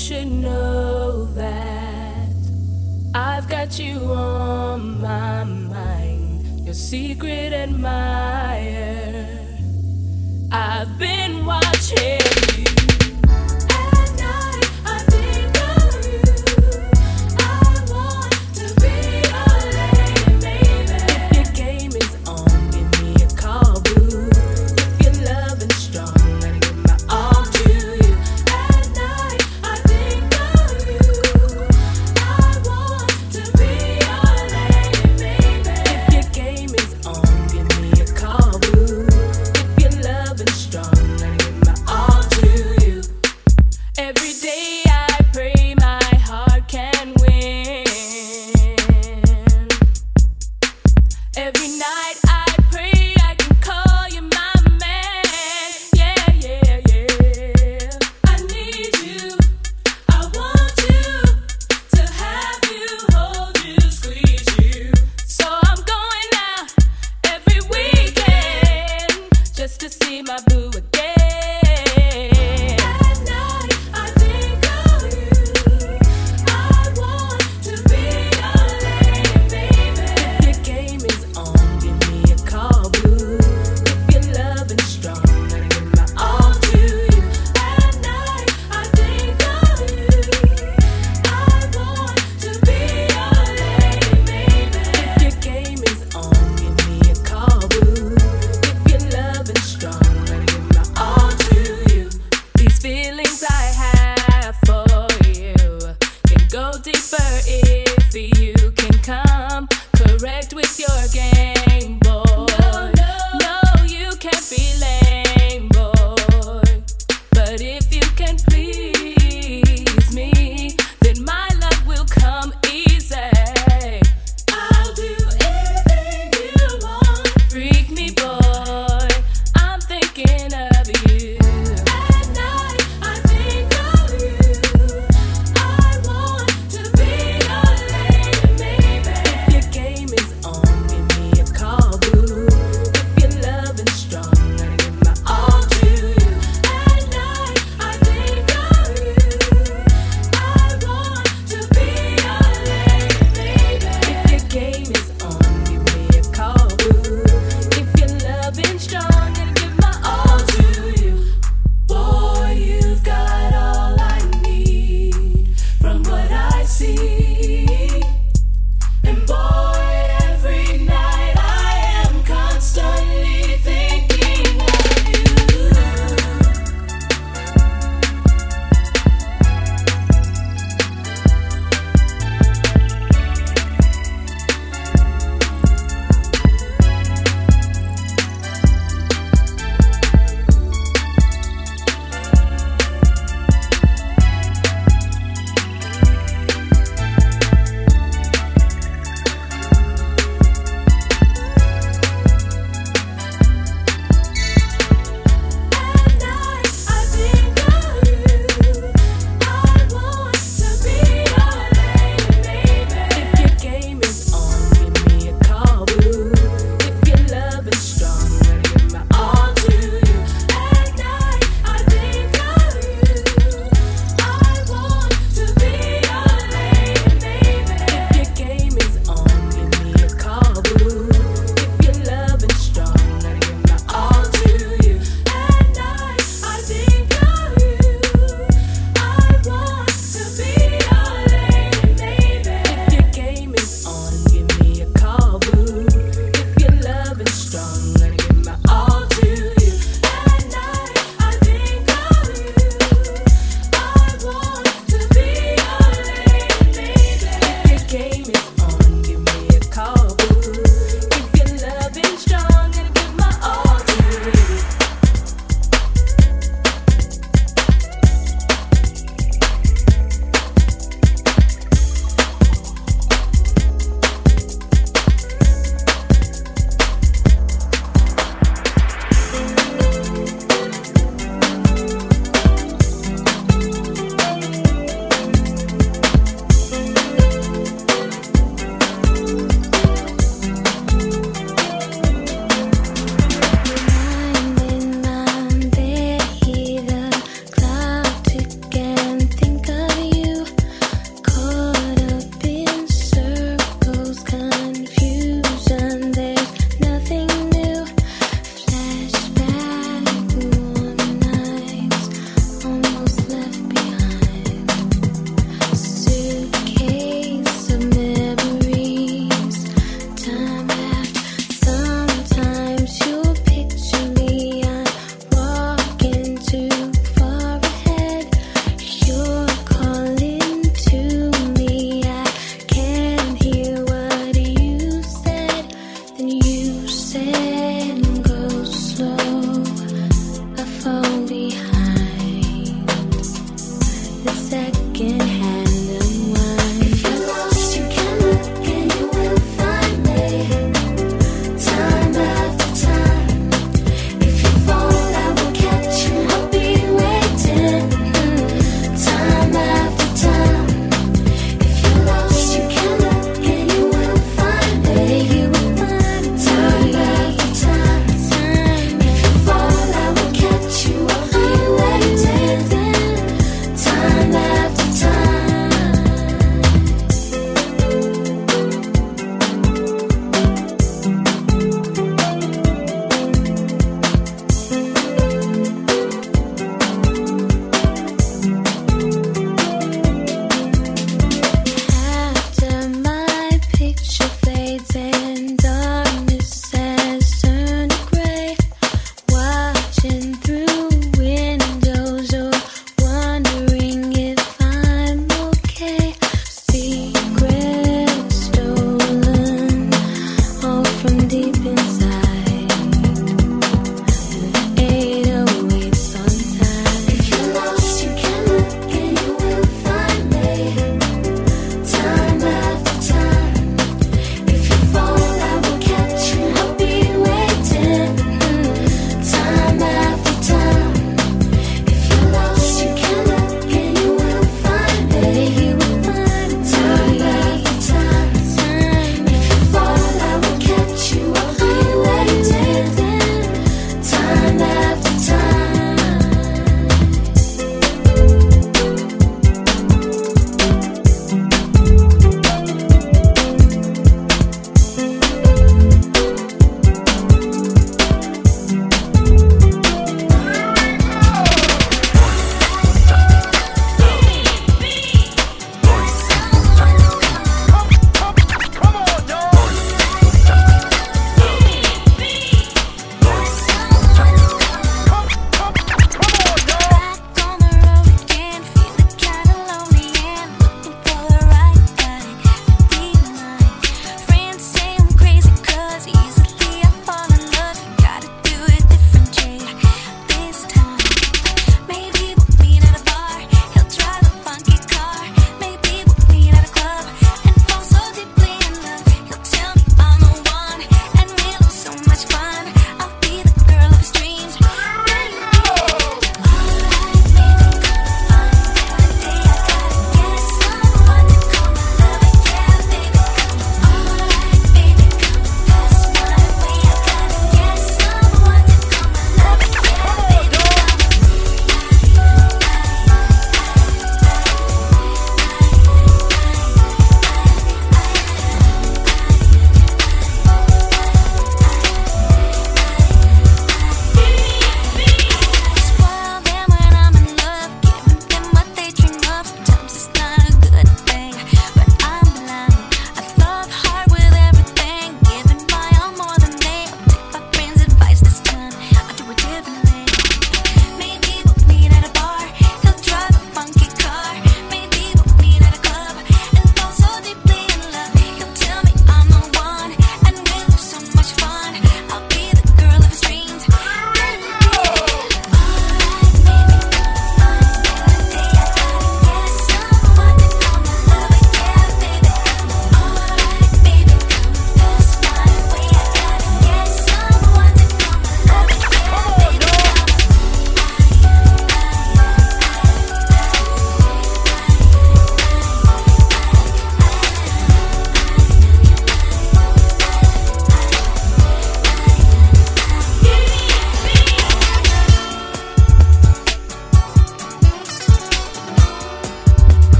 should know that I've got you on my mind, your secret and mine.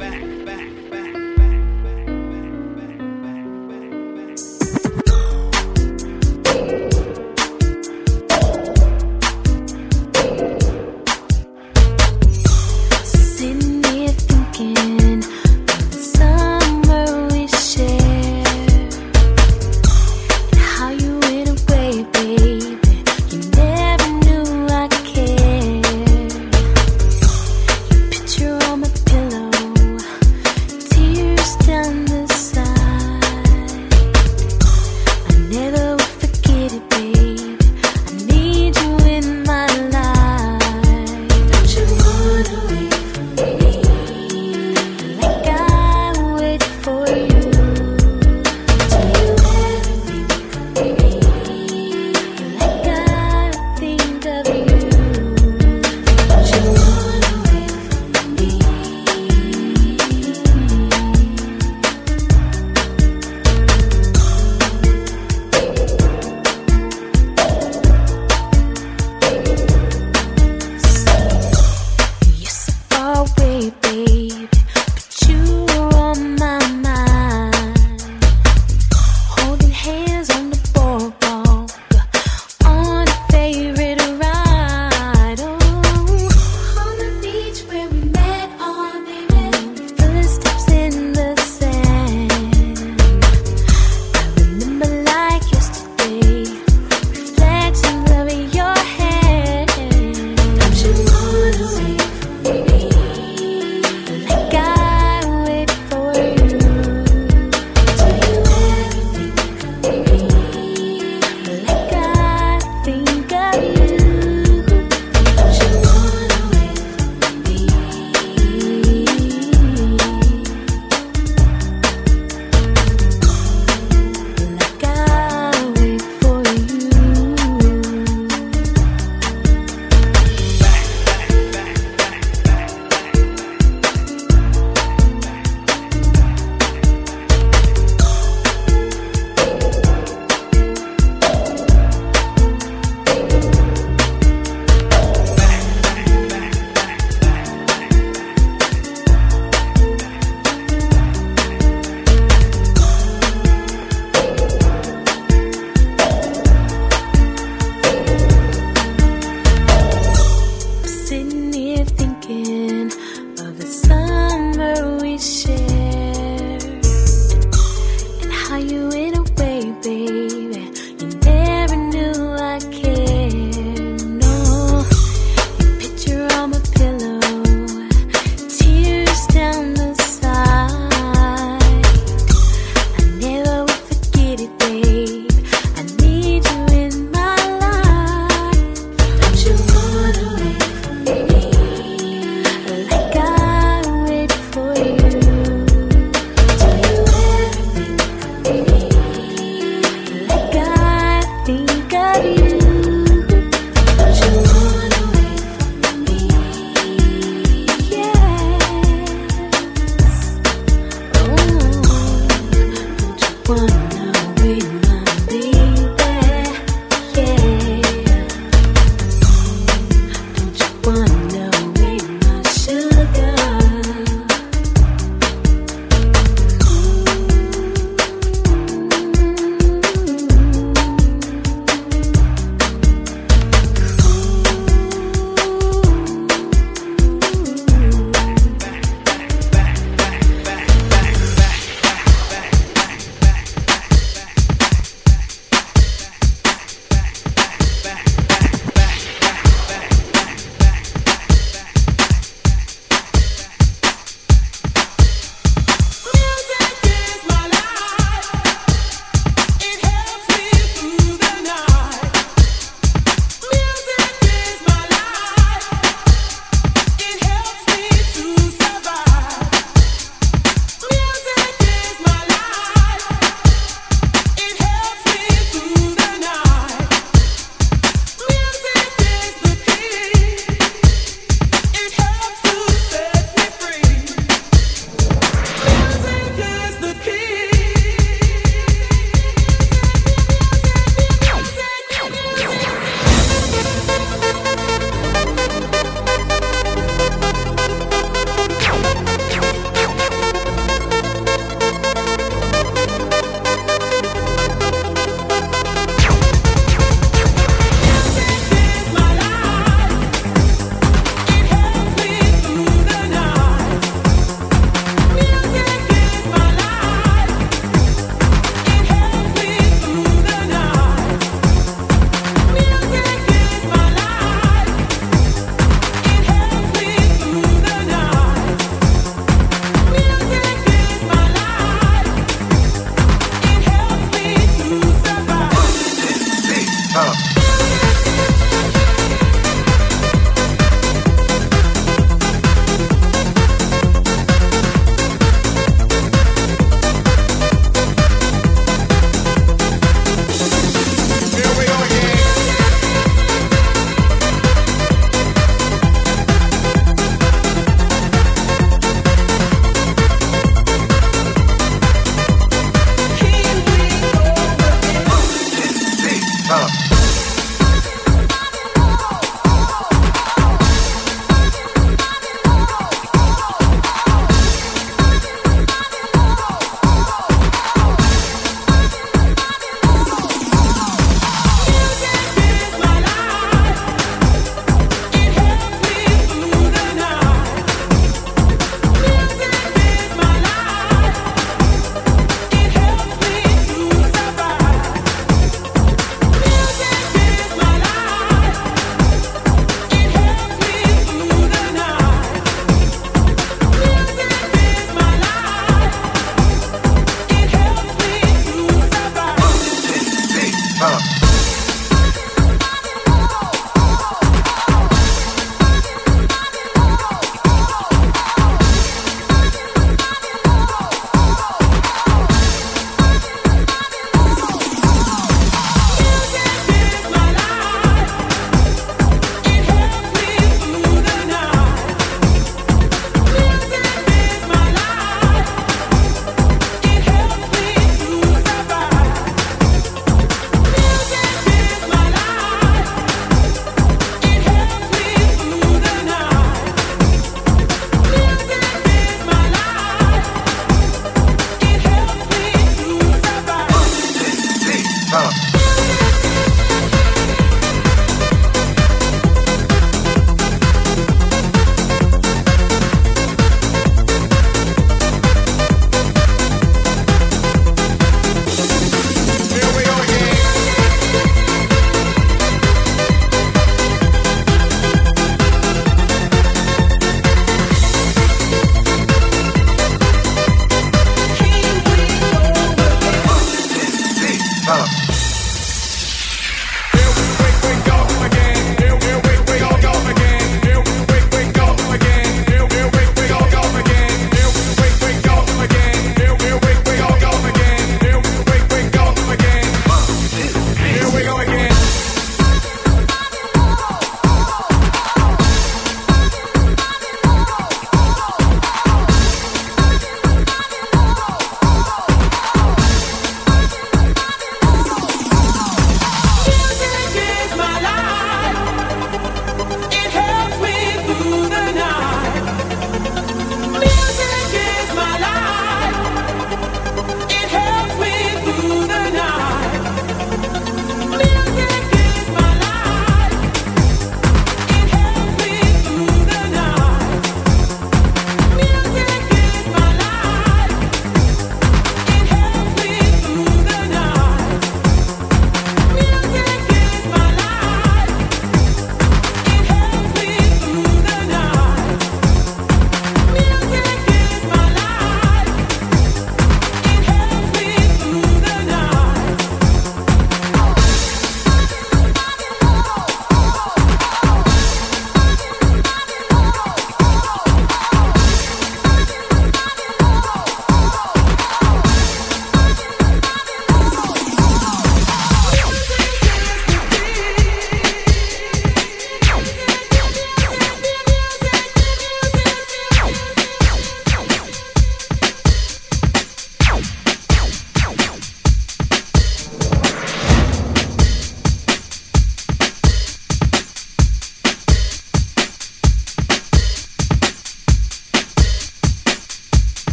Back,